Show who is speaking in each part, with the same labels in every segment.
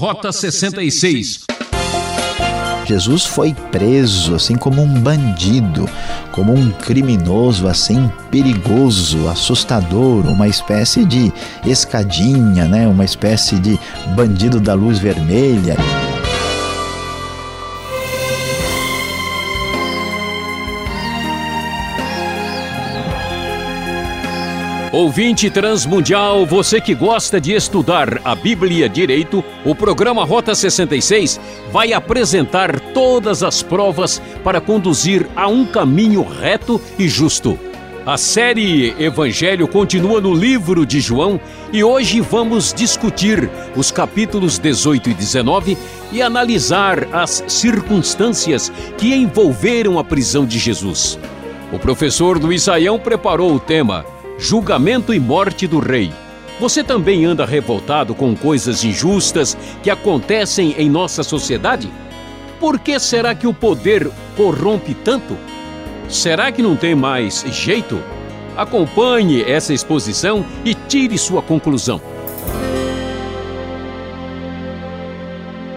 Speaker 1: Rota 66.
Speaker 2: Jesus foi preso assim como um bandido, como um criminoso assim perigoso, assustador, uma espécie de escadinha, né? Uma espécie de bandido da luz vermelha.
Speaker 1: Ouvinte transmundial, você que gosta de estudar a Bíblia direito, o programa Rota 66 vai apresentar todas as provas para conduzir a um caminho reto e justo. A série Evangelho continua no livro de João e hoje vamos discutir os capítulos 18 e 19 e analisar as circunstâncias que envolveram a prisão de Jesus. O professor Luiz Saião preparou o tema julgamento e morte do rei. Você também anda revoltado com coisas injustas que acontecem em nossa sociedade? Por que será que o poder corrompe tanto? Será que não tem mais jeito? Acompanhe essa exposição e tire sua conclusão.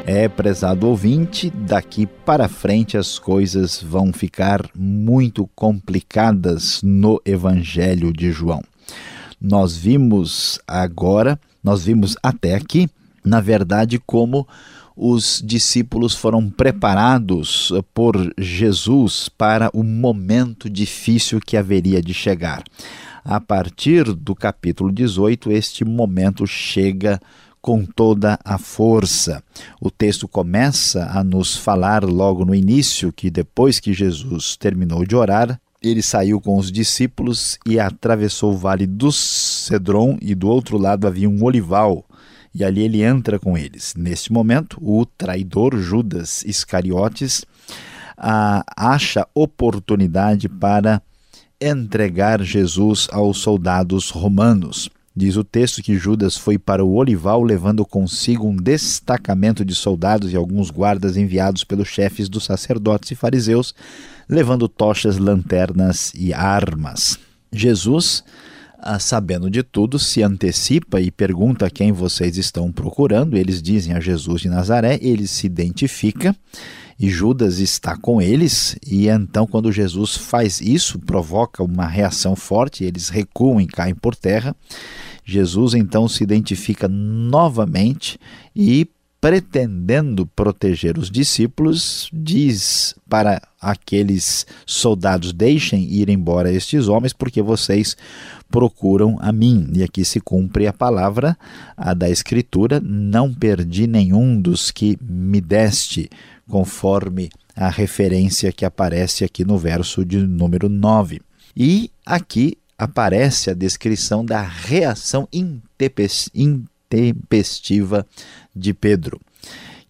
Speaker 2: É, prezado ouvinte, daqui para frente as coisas vão ficar muito complicadas no Evangelho de João. Nós vimos agora, nós vimos até aqui, na verdade, como os discípulos foram preparados por Jesus para o momento difícil que haveria de chegar. A partir do capítulo 18, este momento chega com toda a força. O texto começa a nos falar logo no início que depois que Jesus terminou de orar, ele saiu com os discípulos e atravessou o vale do Cedron e do outro lado havia um olival. E ali ele entra com eles. Neste momento, o traidor Judas Iscariotes ah, acha oportunidade para entregar Jesus aos soldados romanos. Diz o texto que Judas foi para o olival levando consigo um destacamento de soldados e alguns guardas enviados pelos chefes dos sacerdotes e fariseus, levando tochas, lanternas e armas. Jesus, ah, sabendo de tudo, se antecipa e pergunta quem vocês estão procurando. Eles dizem a Jesus de Nazaré, ele se identifica e Judas está com eles, e então, quando Jesus faz isso, provoca uma reação forte, eles recuam e caem por terra. Jesus então se identifica novamente e, pretendendo proteger os discípulos, diz para aqueles soldados: Deixem ir embora estes homens, porque vocês procuram a mim. E aqui se cumpre a palavra a da Escritura: Não perdi nenhum dos que me deste conforme a referência que aparece aqui no verso de número 9. E aqui aparece a descrição da reação intempestiva de Pedro,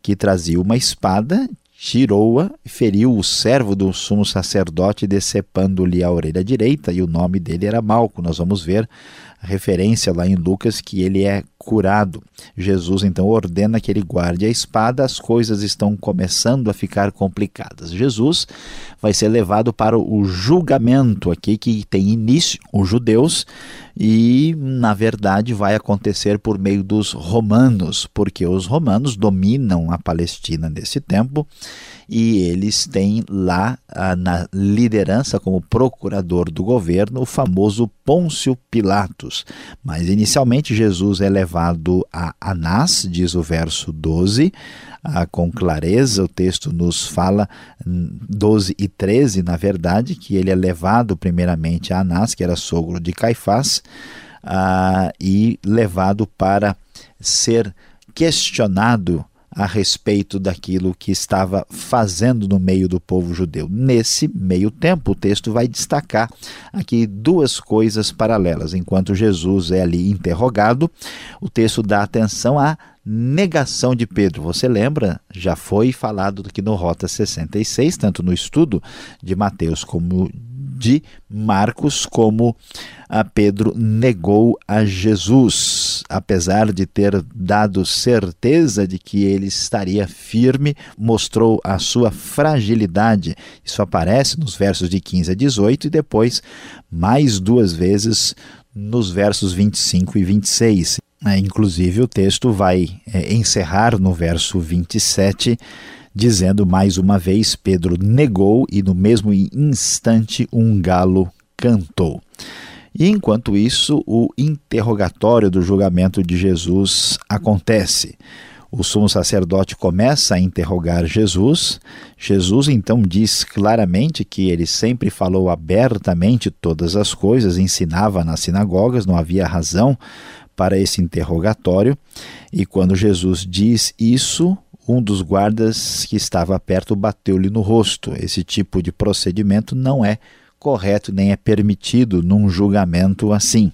Speaker 2: que trazia uma espada, tirou-a feriu o servo do sumo sacerdote, decepando-lhe a orelha direita, e o nome dele era Malco. Nós vamos ver referência lá em Lucas que ele é curado. Jesus então ordena que ele guarde a espada, as coisas estão começando a ficar complicadas. Jesus vai ser levado para o julgamento aqui que tem início os judeus e na verdade vai acontecer por meio dos romanos, porque os romanos dominam a Palestina nesse tempo e eles têm lá ah, na liderança como procurador do governo o famoso Pôncio Pilatos. Mas inicialmente Jesus é levado a Anás, diz o verso 12, ah, com clareza o texto nos fala 12 hum, e 13, na verdade, que ele é levado primeiramente a Anás, que era sogro de Caifás, ah, e levado para ser questionado a respeito daquilo que estava fazendo no meio do povo judeu. Nesse meio tempo, o texto vai destacar aqui duas coisas paralelas. Enquanto Jesus é ali interrogado, o texto dá atenção à negação de Pedro. Você lembra? Já foi falado aqui no Rota 66, tanto no estudo de Mateus como de Marcos, como a Pedro negou a Jesus, apesar de ter dado certeza de que ele estaria firme, mostrou a sua fragilidade. Isso aparece nos versos de 15 a 18 e depois mais duas vezes nos versos 25 e 26. É, inclusive, o texto vai é, encerrar no verso 27, dizendo mais uma vez: Pedro negou e no mesmo instante um galo cantou. E enquanto isso, o interrogatório do julgamento de Jesus acontece. O sumo sacerdote começa a interrogar Jesus. Jesus então diz claramente que ele sempre falou abertamente todas as coisas, ensinava nas sinagogas, não havia razão para esse interrogatório. E quando Jesus diz isso, um dos guardas que estava perto bateu-lhe no rosto. Esse tipo de procedimento não é correto nem é permitido num julgamento assim.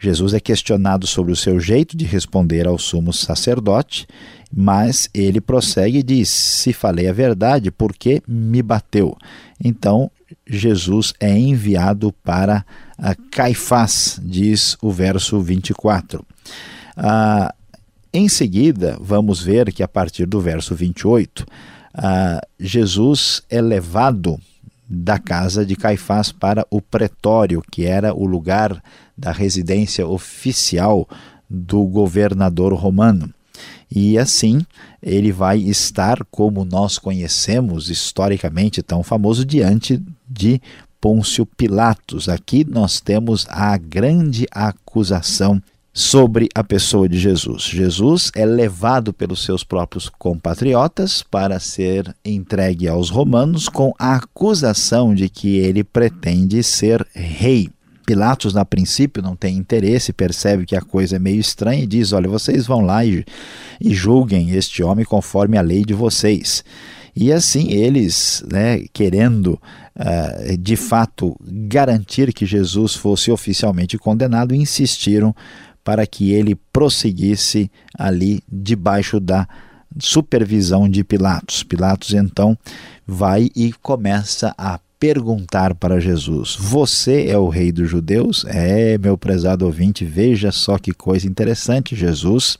Speaker 2: Jesus é questionado sobre o seu jeito de responder ao sumo sacerdote, mas ele prossegue e diz: Se falei a verdade, por que me bateu? Então Jesus é enviado para Caifás, diz o verso 24. Ah, em seguida, vamos ver que a partir do verso 28, ah, Jesus é levado da casa de Caifás para o pretório, que era o lugar da residência oficial do governador romano. E assim ele vai estar, como nós conhecemos historicamente, tão famoso, diante de Pôncio Pilatos. Aqui nós temos a grande acusação sobre a pessoa de Jesus. Jesus é levado pelos seus próprios compatriotas para ser entregue aos romanos com a acusação de que ele pretende ser rei. Pilatos, na princípio, não tem interesse, percebe que a coisa é meio estranha e diz: Olha, vocês vão lá e, e julguem este homem conforme a lei de vocês. E assim eles, né, querendo uh, de fato garantir que Jesus fosse oficialmente condenado, insistiram para que ele prosseguisse ali debaixo da supervisão de Pilatos. Pilatos então vai e começa a perguntar para Jesus: Você é o rei dos judeus? É, meu prezado ouvinte, veja só que coisa interessante. Jesus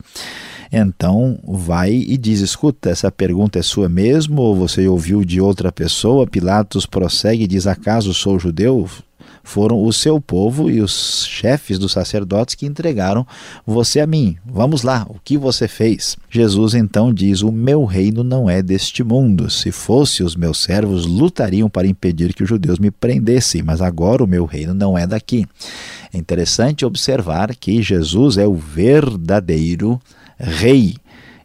Speaker 2: então vai e diz: Escuta, essa pergunta é sua mesmo ou você ouviu de outra pessoa? Pilatos prossegue e diz: Acaso sou judeu? Foram o seu povo e os chefes dos sacerdotes que entregaram você a mim. Vamos lá, o que você fez? Jesus então diz: O meu reino não é deste mundo. Se fosse, os meus servos lutariam para impedir que os judeus me prendessem, mas agora o meu reino não é daqui. É interessante observar que Jesus é o verdadeiro rei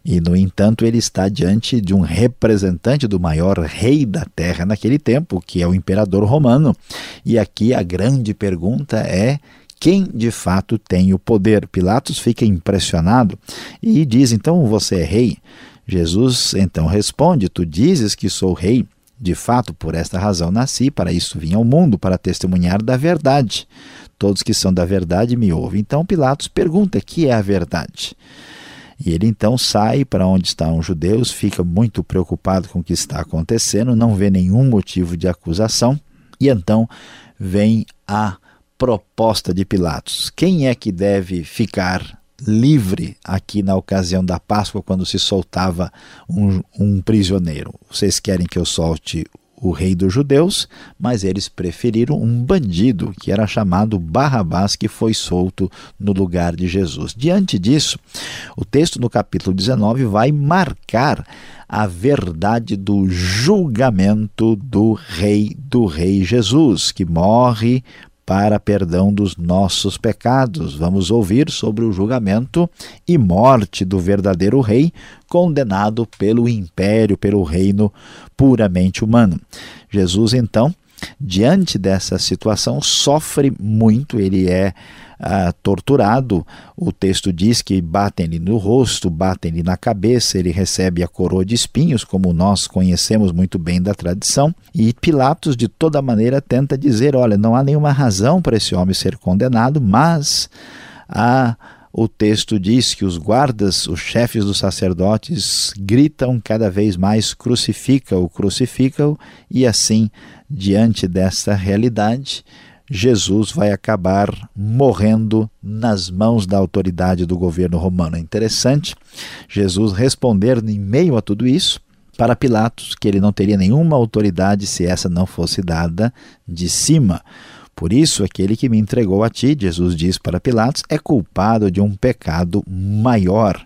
Speaker 2: e, no entanto, ele está diante de um representante do maior rei da terra naquele tempo, que é o imperador romano. E aqui a grande pergunta é quem de fato tem o poder. Pilatos fica impressionado e diz: Então você é rei? Jesus então responde: Tu dizes que sou rei. De fato, por esta razão nasci, para isso vim ao mundo, para testemunhar da verdade. Todos que são da verdade me ouvem. Então Pilatos pergunta: que é a verdade? E ele então sai para onde estão os judeus, fica muito preocupado com o que está acontecendo, não vê nenhum motivo de acusação, e então vem a proposta de Pilatos: quem é que deve ficar livre aqui na ocasião da Páscoa, quando se soltava um, um prisioneiro? Vocês querem que eu solte o rei dos judeus, mas eles preferiram um bandido que era chamado Barrabás, que foi solto no lugar de Jesus. Diante disso, o texto no capítulo 19 vai marcar a verdade do julgamento do rei do rei Jesus, que morre para perdão dos nossos pecados. Vamos ouvir sobre o julgamento e morte do verdadeiro rei, condenado pelo império, pelo reino puramente humano. Jesus, então, diante dessa situação, sofre muito, ele é ah, torturado. O texto diz que batem-lhe no rosto, batem-lhe na cabeça, ele recebe a coroa de espinhos, como nós conhecemos muito bem da tradição. E Pilatos, de toda maneira, tenta dizer: olha, não há nenhuma razão para esse homem ser condenado, mas há o texto diz que os guardas, os chefes dos sacerdotes, gritam cada vez mais: crucifica-o, crucifica-o, e assim, diante dessa realidade, Jesus vai acabar morrendo nas mãos da autoridade do governo romano. É interessante Jesus responder em meio a tudo isso para Pilatos que ele não teria nenhuma autoridade se essa não fosse dada de cima. Por isso, aquele que me entregou a ti, Jesus diz para Pilatos, é culpado de um pecado maior.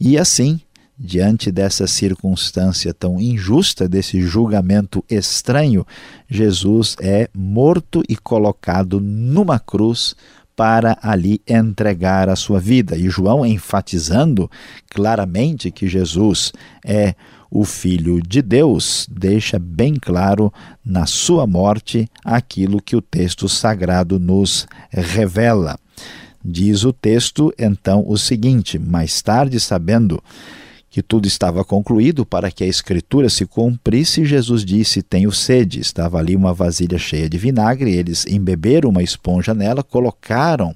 Speaker 2: E assim, diante dessa circunstância tão injusta, desse julgamento estranho, Jesus é morto e colocado numa cruz para ali entregar a sua vida. E João enfatizando claramente que Jesus é o Filho de Deus, deixa bem claro na sua morte aquilo que o texto sagrado nos revela. Diz o texto então o seguinte: mais tarde, sabendo que tudo estava concluído para que a escritura se cumprisse, Jesus disse: Tenho sede. Estava ali uma vasilha cheia de vinagre, eles embeberam uma esponja nela, colocaram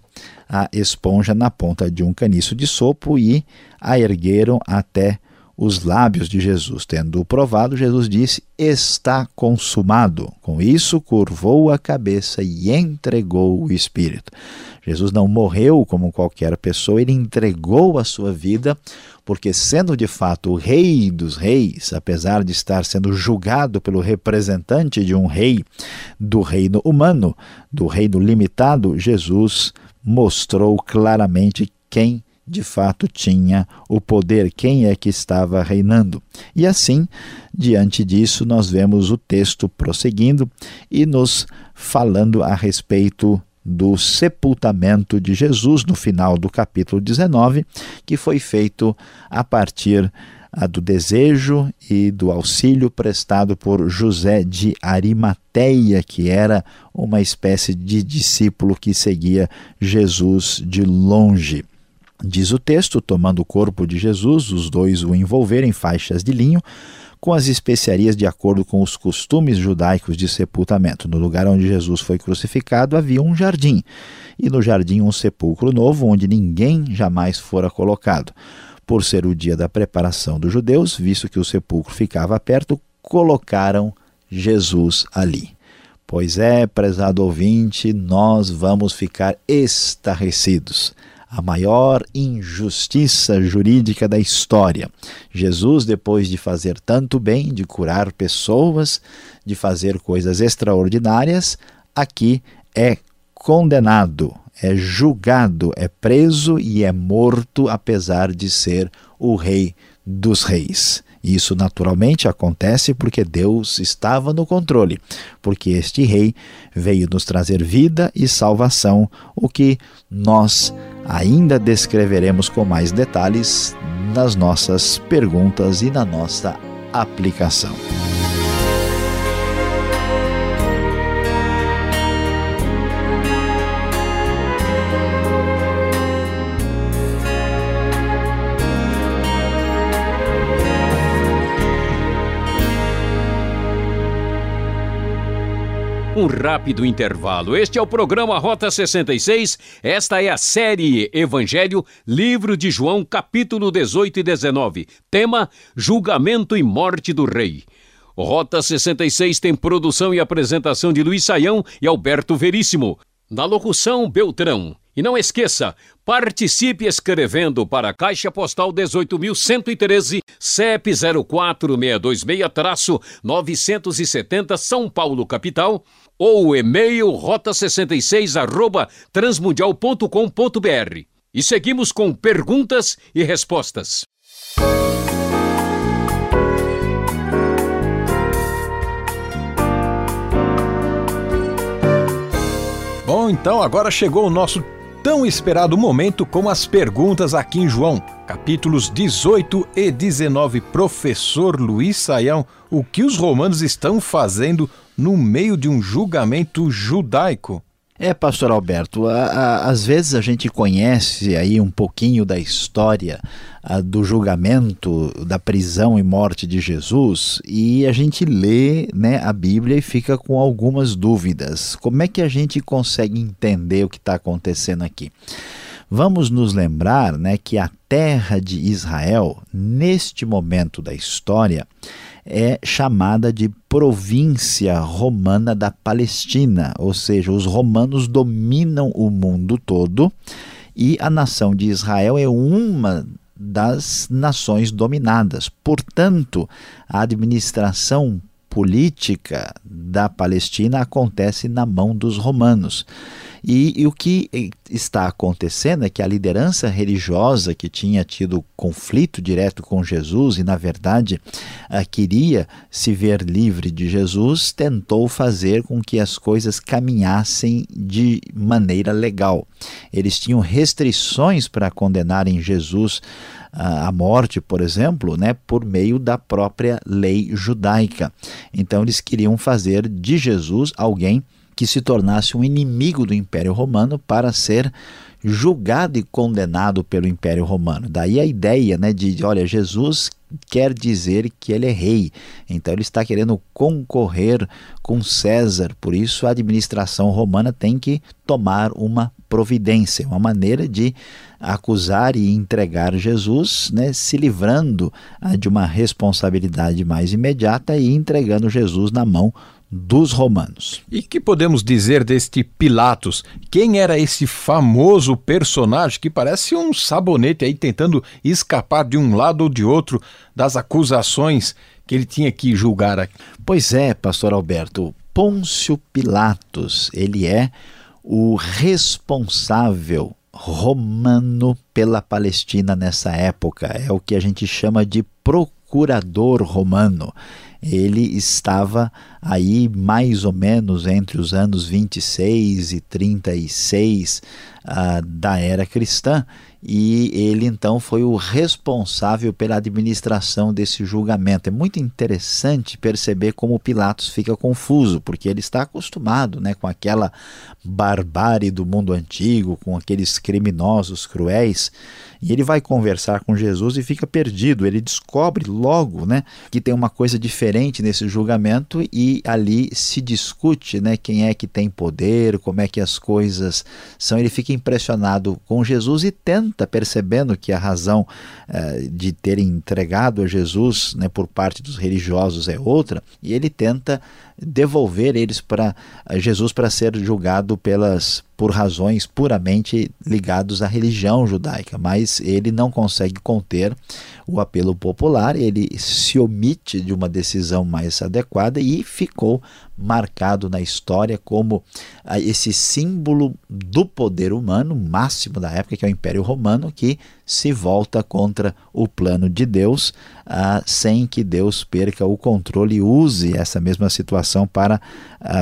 Speaker 2: a esponja na ponta de um caniço de sopo e a ergueram até os lábios de Jesus. Tendo provado, Jesus disse: Está consumado. Com isso, curvou a cabeça e entregou o Espírito. Jesus não morreu como qualquer pessoa, ele entregou a sua vida, porque, sendo de fato o Rei dos Reis, apesar de estar sendo julgado pelo representante de um rei do reino humano, do reino limitado, Jesus mostrou claramente quem de fato tinha o poder, quem é que estava reinando. E assim, diante disso, nós vemos o texto prosseguindo e nos falando a respeito do sepultamento de Jesus no final do capítulo 19, que foi feito a partir a do desejo e do auxílio prestado por José de Arimateia, que era uma espécie de discípulo que seguia Jesus de longe. Diz o texto: tomando o corpo de Jesus, os dois o envolveram em faixas de linho, com as especiarias de acordo com os costumes judaicos de sepultamento. No lugar onde Jesus foi crucificado havia um jardim, e no jardim um sepulcro novo, onde ninguém jamais fora colocado. Por ser o dia da preparação dos judeus, visto que o sepulcro ficava perto, colocaram Jesus ali. Pois é, prezado ouvinte, nós vamos ficar estarrecidos a maior injustiça jurídica da história. Jesus, depois de fazer tanto bem, de curar pessoas, de fazer coisas extraordinárias, aqui é condenado, é julgado, é preso e é morto, apesar de ser o Rei dos Reis. Isso naturalmente acontece porque Deus estava no controle, porque este rei veio nos trazer vida e salvação, o que nós ainda descreveremos com mais detalhes nas nossas perguntas e na nossa aplicação.
Speaker 1: Rápido intervalo. Este é o programa Rota 66. Esta é a série Evangelho, livro de João, capítulo 18 e 19. Tema: Julgamento e Morte do Rei. Rota 66 tem produção e apresentação de Luiz Saião e Alberto Veríssimo. Na locução, Beltrão. E não esqueça, participe escrevendo para a Caixa Postal 18.113, CEP 04626-970 São Paulo, capital, ou o e-mail rota66 arroba transmundial.com.br. E seguimos com perguntas e respostas.
Speaker 3: Bom, então agora chegou o nosso tão esperado momento com as perguntas aqui em João, capítulos 18 e 19. Professor Luiz Saião, o que os romanos estão fazendo no meio de um julgamento judaico?
Speaker 2: É, pastor Alberto, a, a, às vezes a gente conhece aí um pouquinho da história a, do julgamento, da prisão e morte de Jesus e a gente lê né, a Bíblia e fica com algumas dúvidas. Como é que a gente consegue entender o que está acontecendo aqui? Vamos nos lembrar né, que a terra de Israel, neste momento da história, é chamada de província romana da Palestina, ou seja, os romanos dominam o mundo todo e a nação de Israel é uma das nações dominadas. Portanto, a administração política da Palestina acontece na mão dos romanos. E, e, o que está acontecendo é que a liderança religiosa que tinha tido conflito direto com Jesus e, na verdade, uh, queria se ver livre de Jesus, tentou fazer com que as coisas caminhassem de maneira legal. Eles tinham restrições para condenarem Jesus a morte, por exemplo, né, por meio da própria lei judaica. Então eles queriam fazer de Jesus alguém que se tornasse um inimigo do Império Romano para ser julgado e condenado pelo Império Romano. Daí a ideia né, de, olha, Jesus quer dizer que ele é rei, então ele está querendo concorrer com César, por isso a administração romana tem que tomar uma providência, uma maneira de acusar e entregar Jesus, né, se livrando ah, de uma responsabilidade mais imediata e entregando Jesus na mão dos romanos.
Speaker 3: E que podemos dizer deste Pilatos? Quem era esse famoso personagem que parece um sabonete aí tentando escapar de um lado ou de outro das acusações que ele tinha que julgar?
Speaker 2: Pois é, pastor Alberto, Pôncio Pilatos, ele é o responsável romano pela Palestina nessa época. É o que a gente chama de procurador romano ele estava aí mais ou menos entre os anos 26 e 36 uh, da era cristã, e ele então foi o responsável pela administração desse julgamento. É muito interessante perceber como Pilatos fica confuso, porque ele está acostumado né, com aquela barbárie do mundo antigo, com aqueles criminosos cruéis, e ele vai conversar com Jesus e fica perdido. Ele descobre logo né, que tem uma coisa diferente nesse julgamento e ali se discute né, quem é que tem poder, como é que as coisas são. Ele fica impressionado com Jesus e tenta, percebendo que a razão eh, de terem entregado a Jesus né, por parte dos religiosos é outra, e ele tenta devolver eles para Jesus para ser julgado pelas por razões puramente ligados à religião judaica, mas ele não consegue conter o apelo popular, ele se omite de uma decisão mais adequada e ficou marcado na história como ah, esse símbolo do poder humano máximo da época, que é o Império Romano, que se volta contra o plano de Deus, sem que Deus perca o controle e use essa mesma situação para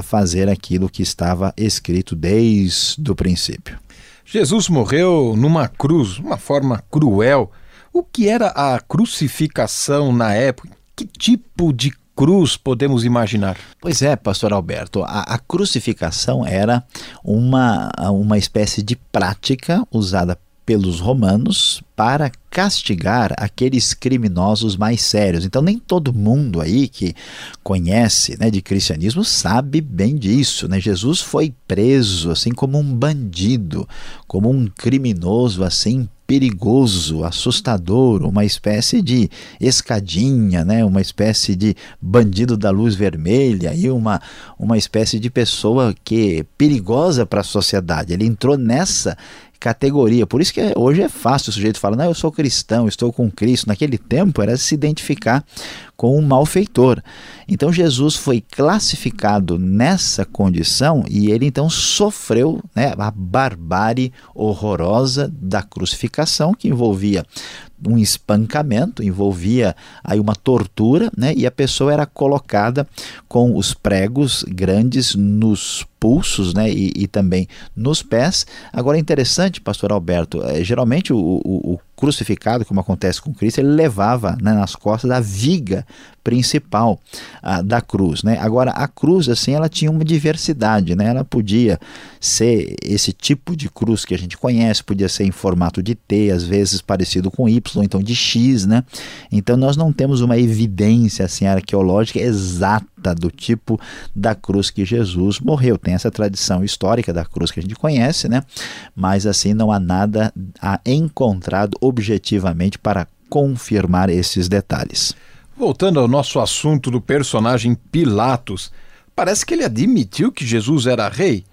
Speaker 2: fazer aquilo que estava escrito desde o princípio.
Speaker 3: Jesus morreu numa cruz, uma forma cruel. O que era a crucificação na época? Que tipo de cruz podemos imaginar?
Speaker 2: Pois é, pastor Alberto, a, a, crucificação era uma, uma espécie de prática usada pelos romanos para castigar aqueles criminosos mais sérios. Então nem todo mundo aí que conhece, né, de cristianismo sabe bem disso, né? Jesus foi preso assim como um bandido, como um criminoso assim perigoso, assustador, uma espécie de escadinha, né? uma espécie de bandido da luz vermelha e uma, uma espécie de pessoa que é perigosa para a sociedade. Ele entrou nessa categoria. Por isso que hoje é fácil o sujeito falar, não, eu sou cristão, estou com Cristo. Naquele tempo era se identificar com um malfeitor. Então Jesus foi classificado nessa condição e ele então sofreu né, a barbárie horrorosa da crucificação que envolvia um espancamento, envolvia aí uma tortura, né? E a pessoa era colocada com os pregos grandes nos pulsos, né? E, e também nos pés. Agora é interessante, Pastor Alberto, é, geralmente o, o, o crucificado, como acontece com Cristo, ele levava né, nas costas a viga principal da cruz. Né? Agora, a cruz, assim, ela tinha uma diversidade, né? ela podia ser esse tipo de cruz que a gente conhece, podia ser em formato de T, às vezes parecido com Y, então de X. Né? Então, nós não temos uma evidência assim, arqueológica exata do tipo da cruz que Jesus morreu. Tem essa tradição histórica da cruz que a gente conhece, né? mas assim não há nada a encontrado objetivamente para confirmar esses detalhes.
Speaker 3: Voltando ao nosso assunto do personagem Pilatos, parece que ele admitiu que Jesus era rei.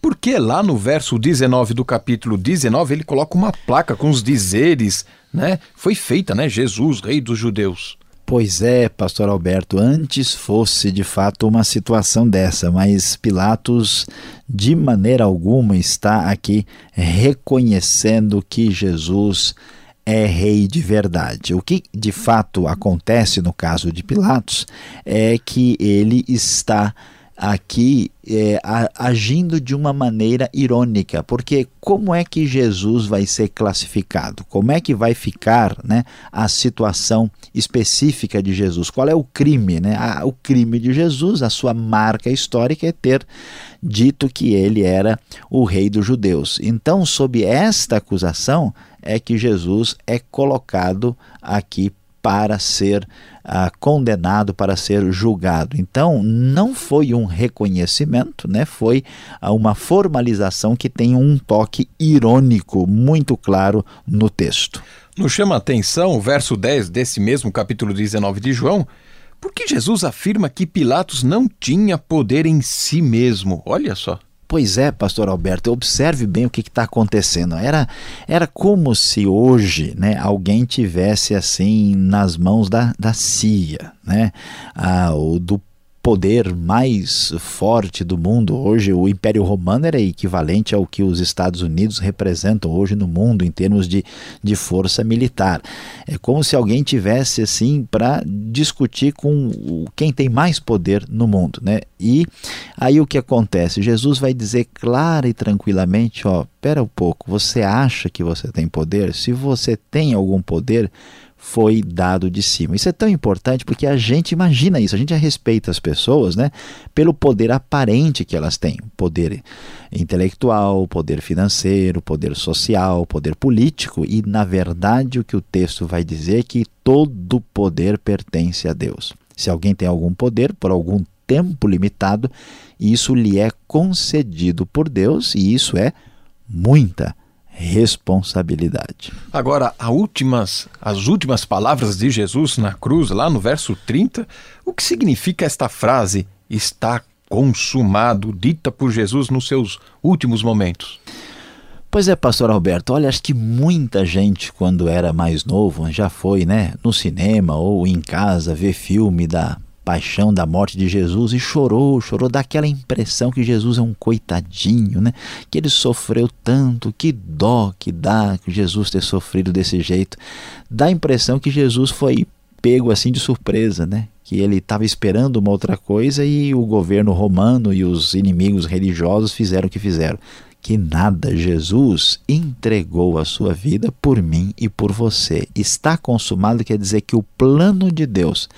Speaker 3: Porque lá no verso 19 do capítulo 19 ele coloca uma placa com os dizeres, né? Foi feita, né? Jesus, rei dos judeus.
Speaker 2: Pois é, pastor Alberto, antes fosse de fato uma situação dessa, mas Pilatos de maneira alguma está aqui reconhecendo que Jesus é rei de verdade. O que de fato acontece no caso de Pilatos é que ele está aqui é, agindo de uma maneira irônica, porque como é que Jesus vai ser classificado? Como é que vai ficar né, a situação específica de Jesus? Qual é o crime? Né? o crime de Jesus, a sua marca histórica é ter dito que ele era o rei dos judeus. Então, sob esta acusação, é que Jesus é colocado aqui para ser ah, condenado, para ser julgado. Então, não foi um reconhecimento, né? foi ah, uma formalização que tem um toque irônico muito claro no texto.
Speaker 3: Nos chama a atenção o verso 10 desse mesmo capítulo 19 de João, porque Jesus afirma que Pilatos não tinha poder em si mesmo. Olha só.
Speaker 2: Pois é, pastor Alberto, observe bem o que está acontecendo. Era, era como se hoje né, alguém tivesse assim nas mãos da, da CIA, né, ah, o, do poder mais forte do mundo. Hoje, o Império Romano era equivalente ao que os Estados Unidos representam hoje no mundo em termos de, de força militar. É como se alguém tivesse assim para discutir com quem tem mais poder no mundo, né? E aí o que acontece? Jesus vai dizer clara e tranquilamente, ó, espera um pouco, você acha que você tem poder? Se você tem algum poder, foi dado de cima. Isso é tão importante porque a gente imagina isso, a gente respeita as pessoas né, pelo poder aparente que elas têm: poder intelectual, poder financeiro, poder social, poder político, e na verdade o que o texto vai dizer é que todo poder pertence a Deus. Se alguém tem algum poder por algum tempo limitado, isso lhe é concedido por Deus e isso é muita responsabilidade.
Speaker 3: Agora, últimas, as últimas palavras de Jesus na cruz, lá no verso 30, o que significa esta frase está consumado, dita por Jesus nos seus últimos momentos?
Speaker 2: Pois é, pastor Alberto, olha, acho que muita gente, quando era mais novo, já foi, né, no cinema ou em casa ver filme da paixão da morte de Jesus e chorou, chorou, daquela impressão que Jesus é um coitadinho, né? Que ele sofreu tanto, que dó que dá que Jesus ter sofrido desse jeito. Dá a impressão que Jesus foi pego assim de surpresa, né? Que ele estava esperando uma outra coisa e o governo romano e os inimigos religiosos fizeram o que fizeram que nada, Jesus entregou a sua vida por mim e por você. Está consumado quer dizer que o plano de Deus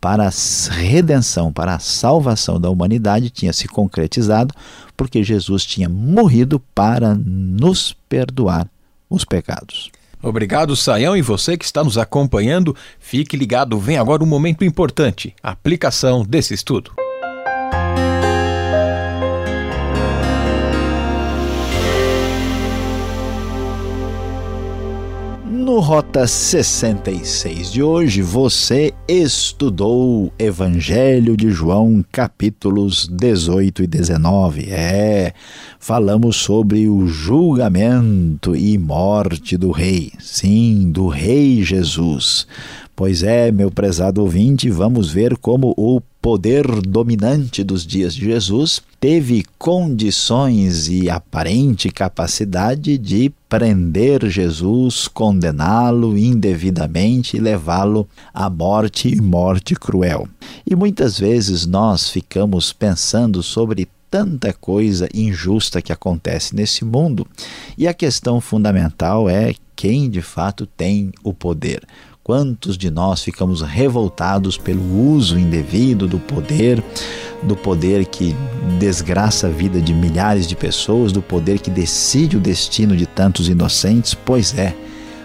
Speaker 2: para a redenção, para a salvação da humanidade tinha se concretizado, porque Jesus tinha morrido para nos perdoar os pecados.
Speaker 3: Obrigado, Saião, e você que está nos acompanhando, fique ligado, vem agora um momento importante, a aplicação desse estudo.
Speaker 2: No Rota 66 de hoje, você estudou Evangelho de João, capítulos 18 e 19. É, falamos sobre o julgamento e morte do Rei. Sim, do Rei Jesus. Pois é, meu prezado ouvinte, vamos ver como o poder dominante dos dias de Jesus teve condições e aparente capacidade de prender Jesus, condená-lo indevidamente e levá-lo à morte e morte cruel. E muitas vezes nós ficamos pensando sobre tanta coisa injusta que acontece nesse mundo. E a questão fundamental é quem de fato tem o poder. Quantos de nós ficamos revoltados pelo uso indevido do poder, do poder que desgraça a vida de milhares de pessoas, do poder que decide o destino de tantos inocentes? Pois é,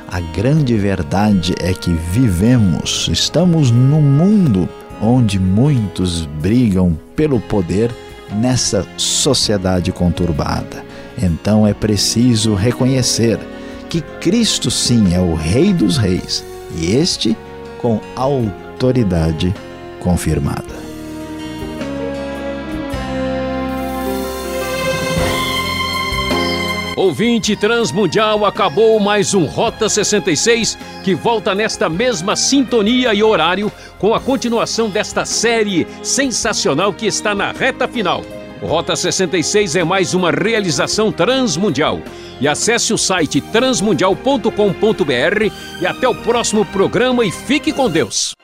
Speaker 2: a grande verdade é que vivemos, estamos num mundo onde muitos brigam pelo poder nessa sociedade conturbada. Então é preciso reconhecer que Cristo sim é o Rei dos Reis e este com autoridade confirmada.
Speaker 1: Ouvinte Transmundial, acabou mais um Rota 66 que volta nesta mesma sintonia e horário com a continuação desta série sensacional que está na reta final. Rota 66 é mais uma realização transmundial. E acesse o site transmundial.com.br e até o próximo programa e fique com Deus.